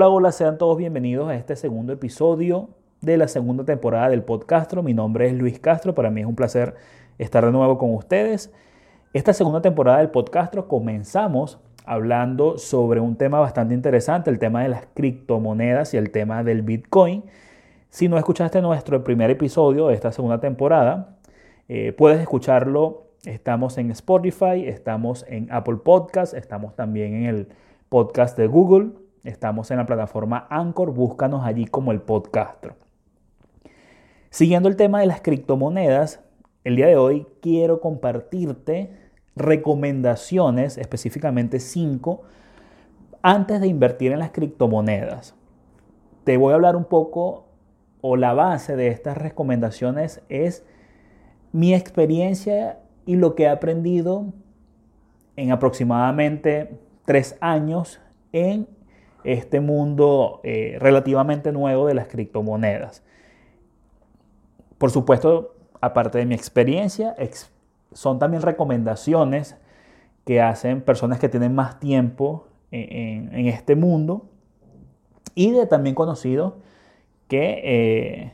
Hola, hola, sean todos bienvenidos a este segundo episodio de la segunda temporada del podcast. Mi nombre es Luis Castro, para mí es un placer estar de nuevo con ustedes. Esta segunda temporada del podcast comenzamos hablando sobre un tema bastante interesante, el tema de las criptomonedas y el tema del Bitcoin. Si no escuchaste nuestro primer episodio de esta segunda temporada, eh, puedes escucharlo. Estamos en Spotify, estamos en Apple Podcast, estamos también en el podcast de Google, estamos en la plataforma Anchor, búscanos allí como el podcast. Siguiendo el tema de las criptomonedas, el día de hoy quiero compartirte recomendaciones, específicamente cinco, antes de invertir en las criptomonedas. Te voy a hablar un poco, o la base de estas recomendaciones es mi experiencia y lo que he aprendido en aproximadamente tres años en este mundo eh, relativamente nuevo de las criptomonedas. Por supuesto, aparte de mi experiencia, son también recomendaciones que hacen personas que tienen más tiempo en, este mundo y de también conocidos que eh,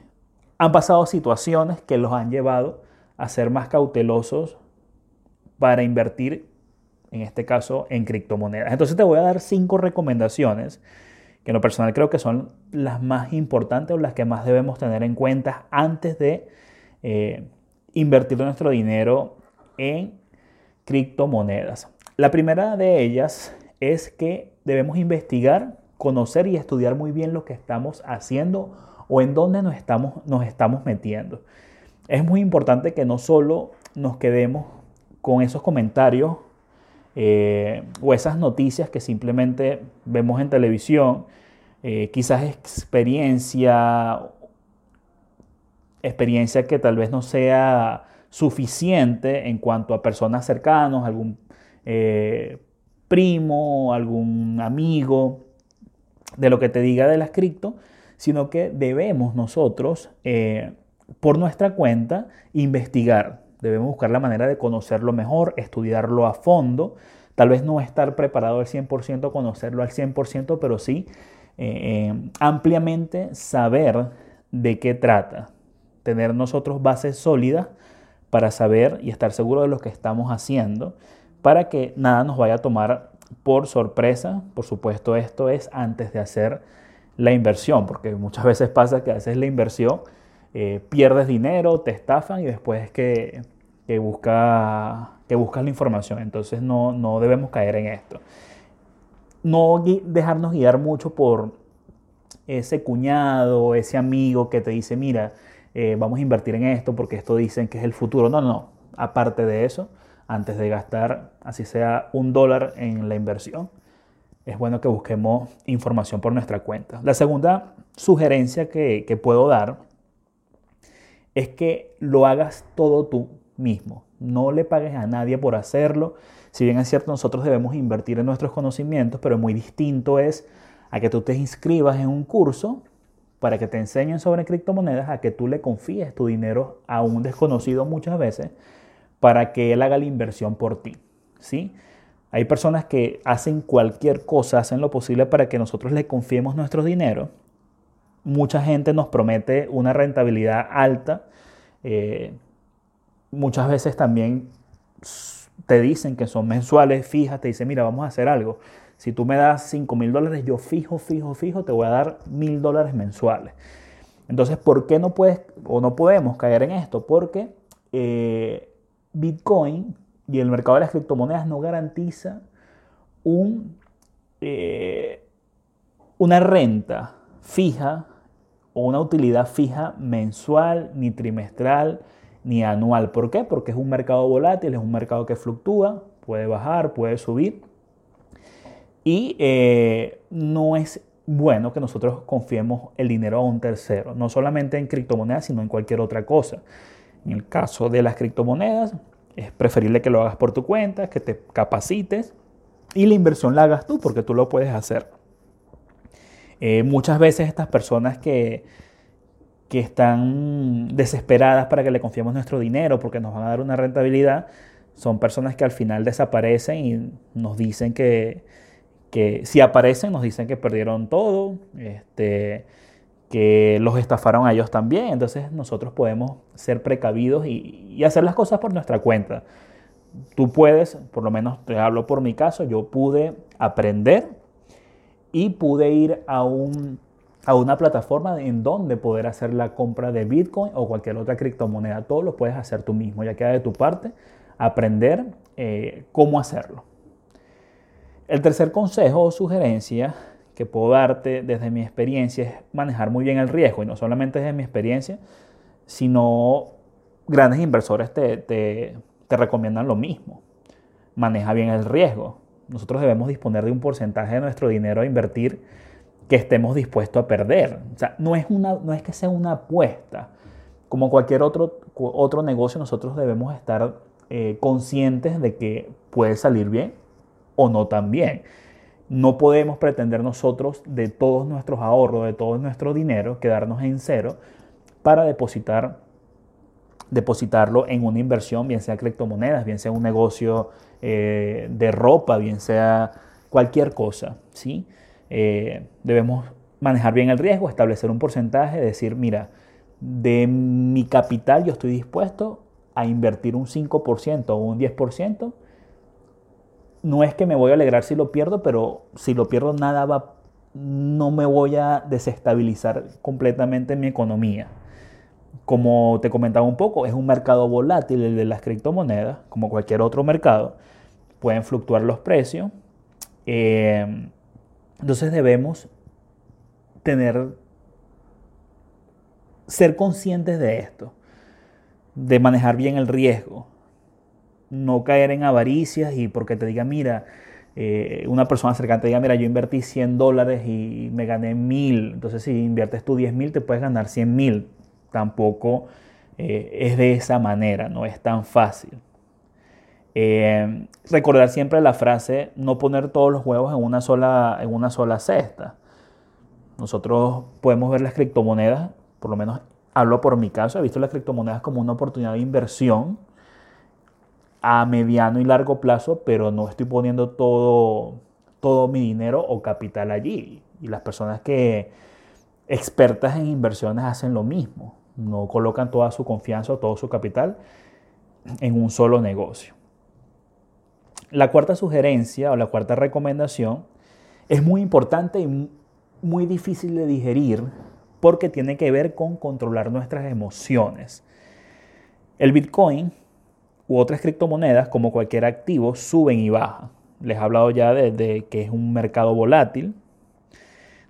han pasado situaciones que los han llevado a ser más cautelosos para invertir, en este caso, en criptomonedas. Entonces te voy a dar cinco recomendaciones que en lo personal creo que son las más importantes o las que más debemos tener en cuenta antes de eh, invertir nuestro dinero en criptomonedas. La primera de ellas es que debemos investigar, conocer y estudiar muy bien lo que estamos haciendo o en dónde nos estamos, nos estamos metiendo. Es muy importante que no solo nos quedemos con esos comentarios eh, o esas noticias que simplemente vemos en televisión, eh, quizás experiencia, experiencia que tal vez no sea suficiente en cuanto a personas cercanas, algún eh, primo, algún amigo, de lo que te diga de las sino que debemos nosotros, por nuestra cuenta, investigar, Debemos buscar la manera de conocerlo mejor, estudiarlo a fondo. Tal vez no estar preparado al 100%, conocerlo al 100%, pero sí eh, eh, ampliamente saber de qué trata. Tener nosotros bases sólidas para saber y estar seguro de lo que estamos haciendo, para que nada nos vaya a tomar por sorpresa. Por supuesto, esto es antes de hacer la inversión, porque muchas veces pasa que haces la inversión eh, pierdes dinero, te estafan y después es que, que, busca, que buscas la información. Entonces no, no debemos caer en esto. No dejarnos guiar mucho por ese cuñado, ese amigo que te dice, mira, eh, vamos a invertir en esto porque esto dicen que es el futuro. No, no, aparte de eso, antes de gastar, así sea un dólar en la inversión, es bueno que busquemos información por nuestra cuenta. La segunda sugerencia que puedo dar es que lo hagas todo tú mismo. No le pagues a nadie por hacerlo. Si bien es cierto, nosotros debemos invertir en nuestros conocimientos, pero muy distinto es a que tú te inscribas en un curso para que te enseñen sobre criptomonedas, a que tú le confíes tu dinero a un desconocido muchas veces para que él haga la inversión por ti. ¿sí? Hay personas que hacen cualquier cosa, hacen lo posible para que nosotros le confiemos nuestro dinero mucha gente nos promete una rentabilidad alta. Eh, muchas veces también te dicen que son mensuales, fijas, te dicen, mira, vamos a hacer algo. Si tú me das 5 mil dólares, yo fijo, fijo, fijo, te voy a dar mil dólares mensuales. Entonces, ¿por qué no puedes o no podemos caer en esto? Porque eh, Bitcoin y el mercado de las criptomonedas no garantiza un, eh, una renta fija una utilidad fija mensual, ni trimestral, ni anual. ¿Por qué? Porque es un mercado volátil, es un mercado que fluctúa, puede bajar, puede subir. Y eh, no es bueno que nosotros confiemos el dinero a un tercero, no solamente en criptomonedas, sino en cualquier otra cosa. En el caso de las criptomonedas, es preferible que lo hagas por tu cuenta, que te capacites y la inversión la hagas tú porque tú lo puedes hacer. Eh, muchas veces estas personas que, que están desesperadas para que le confiemos nuestro dinero porque nos van a dar una rentabilidad, son personas que al final desaparecen y nos dicen que, que si aparecen nos dicen que perdieron todo, este, que los estafaron a ellos también. Entonces nosotros podemos ser precavidos y, y, hacer las cosas por nuestra cuenta. Tú puedes, por lo menos te hablo por mi caso, yo pude aprender y pude ir a, un, a una plataforma en donde poder hacer la compra de Bitcoin o cualquier otra criptomoneda. Todo lo puedes hacer tú mismo, ya queda de tu parte aprender eh, cómo hacerlo. El tercer consejo o sugerencia que puedo darte desde mi experiencia es manejar muy bien el riesgo, y no solamente desde mi experiencia, sino grandes inversores te, te, te recomiendan lo mismo. Maneja bien el riesgo. Nosotros debemos disponer de un porcentaje de nuestro dinero a invertir que estemos dispuestos a perder. O sea, no es, una, no es que sea una apuesta. Como cualquier otro, otro negocio, nosotros debemos estar eh, conscientes de que puede salir bien o no tan bien. No podemos pretender nosotros de todos nuestros ahorros, de todo nuestro dinero, quedarnos en cero para depositar, depositarlo en una inversión, bien sea criptomonedas, bien sea un negocio eh, de ropa, bien sea cualquier cosa. ¿sí? Eh, debemos manejar bien el riesgo, establecer un porcentaje, decir, mira, de mi capital yo estoy dispuesto a invertir un 5% o un 10%, no es que me voy a alegrar si lo pierdo, pero si lo pierdo nada va, no me voy a desestabilizar completamente mi economía. Como te comentaba un poco, es un mercado volátil el de las criptomonedas, como cualquier otro mercado. Pueden fluctuar los precios. Eh, entonces debemos tener, ser conscientes de esto de manejar bien el riesgo, no caer en avaricias y porque te diga, mira, eh, una persona cercana te diga, mira, yo invertí 100 dólares y me gané 1000, entonces si inviertes tú 10 mil te puedes ganar 100 mil, tampoco eh, es de esa manera, no es tan fácil. Eh, recordar siempre la frase, no poner todos los huevos en una sola, en una sola cesta. Nosotros podemos ver las criptomonedas, por lo menos hablo por mi caso, he visto las criptomonedas como una oportunidad de inversión a mediano y largo plazo, pero no estoy poniendo todo, todo mi dinero o capital allí. Y las personas que expertas en inversiones hacen lo mismo, no colocan toda su confianza o todo su capital en un solo negocio. La cuarta sugerencia o la cuarta recomendación es muy importante y muy difícil de digerir porque tiene que ver con controlar nuestras emociones. El Bitcoin u otras criptomonedas, como cualquier activo, suben y bajan. Les he hablado ya de, que es un mercado volátil.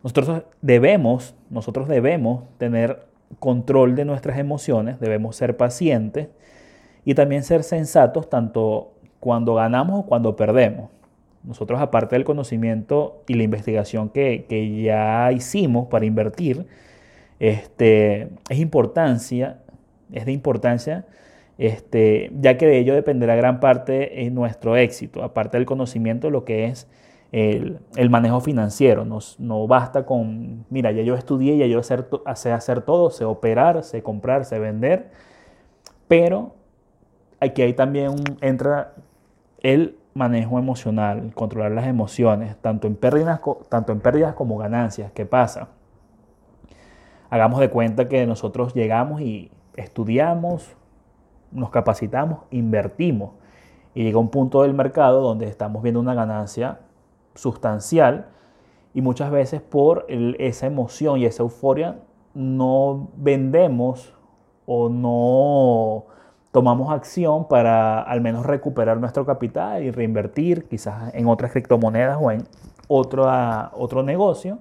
Nosotros debemos, nosotros debemos tener control de nuestras emociones, debemos ser pacientes y también ser sensatos tanto cuando ganamos o cuando perdemos. Nosotros, aparte del conocimiento y la investigación que, que ya hicimos para invertir, este, es importancia, es de importancia, este, ya que de ello dependerá gran parte de nuestro éxito, aparte del conocimiento, lo que es el, manejo financiero. Nos, no basta con, mira, ya yo estudié, ya yo sé hacer, hacer todo, sé operar, sé comprar, sé vender, pero aquí hay también entra el manejo emocional, controlar las emociones, tanto en pérdidas, tanto en pérdidas como ganancias. ¿Qué pasa? Hagamos de cuenta que nosotros llegamos y estudiamos, nos capacitamos, invertimos y llega un punto del mercado donde estamos viendo una ganancia sustancial y muchas veces por esa emoción y esa euforia no vendemos o no tomamos acción para al menos recuperar nuestro capital y reinvertir quizás en otras criptomonedas o en otro, otro negocio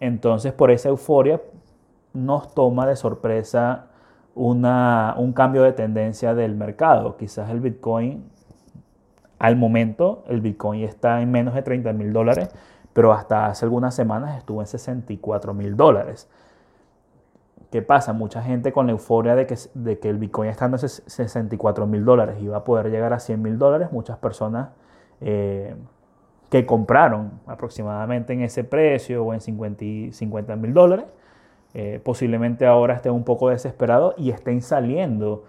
entonces, por esa euforia, nos toma de sorpresa un cambio de tendencia del mercado. Quizás el Bitcoin, al momento, el Bitcoin está en menos de 30 mil dólares, pero hasta hace algunas semanas estuvo en 64 mil dólares. ¿Qué pasa? Mucha gente con la euforia de que, el Bitcoin está en 64 mil dólares va a poder llegar a 100 mil dólares, muchas personas eh, que compraron aproximadamente en ese precio o en 50 mil dólares, eh, posiblemente ahora estén un poco desesperados y estén saliendo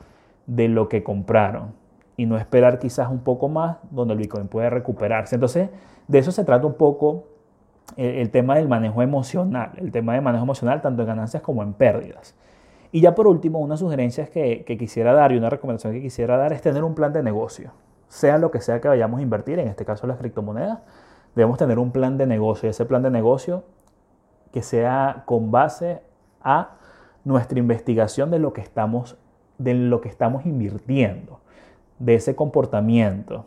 de lo que compraron. Y no esperar quizás un poco más donde el Bitcoin puede recuperarse. Entonces, de eso se trata un poco el, tema del manejo emocional, el tema de manejo emocional tanto en ganancias como en pérdidas. Y ya por último, una sugerencia que, que quisiera dar y una recomendación que quisiera dar es tener un plan de negocio, sea lo que sea que vayamos a invertir, en este caso las criptomonedas, debemos tener un plan de negocio y ese plan de negocio que sea con base a nuestra investigación de lo que estamos, de lo que estamos invirtiendo, de ese comportamiento,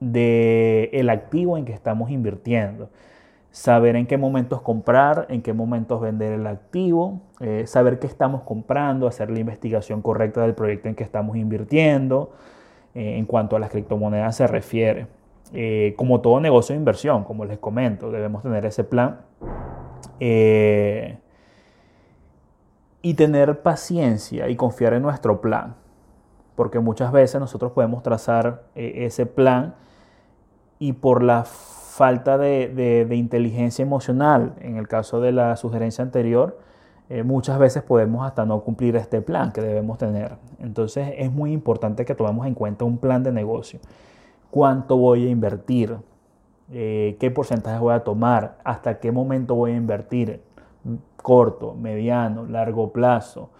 de el activo en que estamos invirtiendo, saber en qué momentos comprar, en qué momentos vender el activo, eh, saber qué estamos comprando, hacer la investigación correcta del proyecto en que estamos invirtiendo, eh, en cuanto a las criptomonedas se refiere. Eh, como todo negocio de inversión, como les comento, debemos tener ese plan y tener paciencia y confiar en nuestro plan, porque muchas veces nosotros podemos trazar ese plan y por la falta de, inteligencia emocional, en el caso de la sugerencia anterior, eh, muchas veces podemos hasta no cumplir este plan que debemos tener. Entonces es muy importante que tomemos en cuenta un plan de negocio. ¿Cuánto voy a invertir? Eh, ¿Qué porcentaje voy a tomar? ¿Hasta qué momento voy a invertir? Corto, mediano, largo plazo.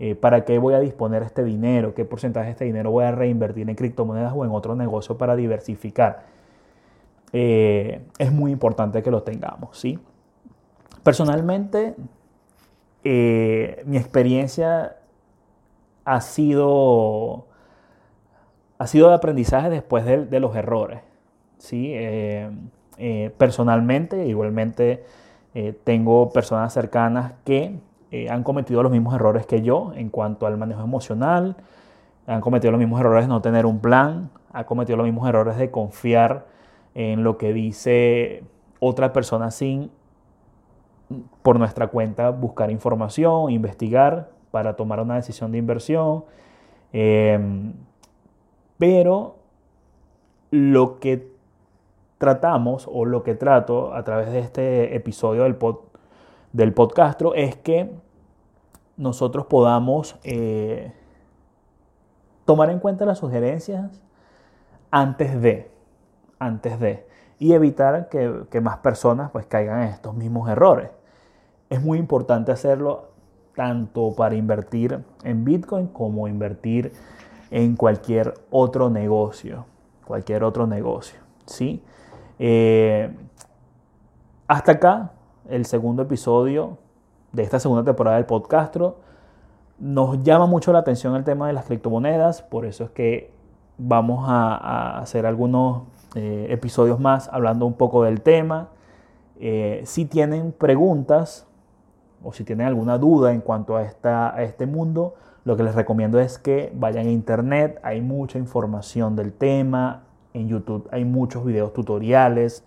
Eh, ¿Para qué voy a disponer este dinero? ¿Qué porcentaje de este dinero voy a reinvertir en criptomonedas o en otro negocio para diversificar? Eh, es muy importante que lo tengamos, ¿sí? Personalmente, eh, mi experiencia ha sido, ha sido de aprendizaje después de, los errores, ¿sí? Personalmente, igualmente, tengo personas cercanas que han cometido los mismos errores que yo en cuanto al manejo emocional, han cometido los mismos errores de no tener un plan, han cometido los mismos errores de confiar en lo que dice otra persona sin, por nuestra cuenta, buscar información, investigar para tomar una decisión de inversión. Em, pero lo que tratamos o lo que trato a través de este episodio del, pod, del podcastro es que nosotros podamos eh, tomar en cuenta las sugerencias antes de antes de y evitar que, más personas pues caigan en estos mismos errores. Es muy importante hacerlo tanto para invertir en Bitcoin como invertir en cualquier otro negocio, cualquier otro negocio, ¿sí? Eh, hasta acá el segundo episodio de esta segunda temporada del podcastro. Nos llama mucho la atención el tema de las criptomonedas, por eso es que vamos a hacer algunos eh, episodios más hablando un poco del tema. Eh, si tienen preguntas o si tienen alguna duda en cuanto a, esta, a este mundo, lo que les recomiendo es que vayan a internet, hay mucha información del tema, en YouTube hay muchos videos tutoriales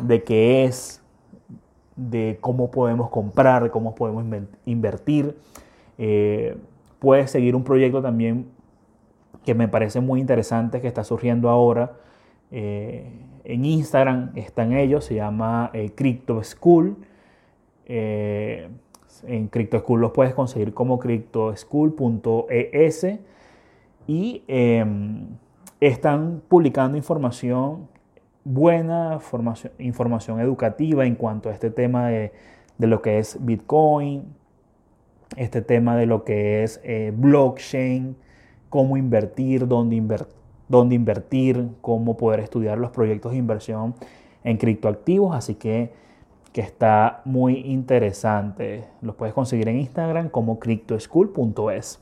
de qué es, de cómo podemos comprar, de cómo podemos invertir. Eh, puedes seguir un proyecto también que me parece muy interesante que está surgiendo ahora, eh, en Instagram están ellos, se llama eh, Crypto School. Eh, en Crypto School los puedes conseguir como cryptoschool.es y em, están publicando información buena, información educativa en cuanto a este tema de, de, lo que es Bitcoin, este tema de lo que es blockchain, cómo invertir, dónde invertir dónde invertir, cómo poder estudiar los proyectos de inversión en criptoactivos, así que, que está muy interesante. Los puedes conseguir en Instagram como cryptoschool.es.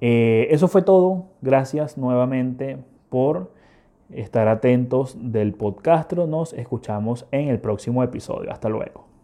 Eh, eso fue todo. Gracias nuevamente por estar atentos del podcast. Nos escuchamos en el próximo episodio. Hasta luego.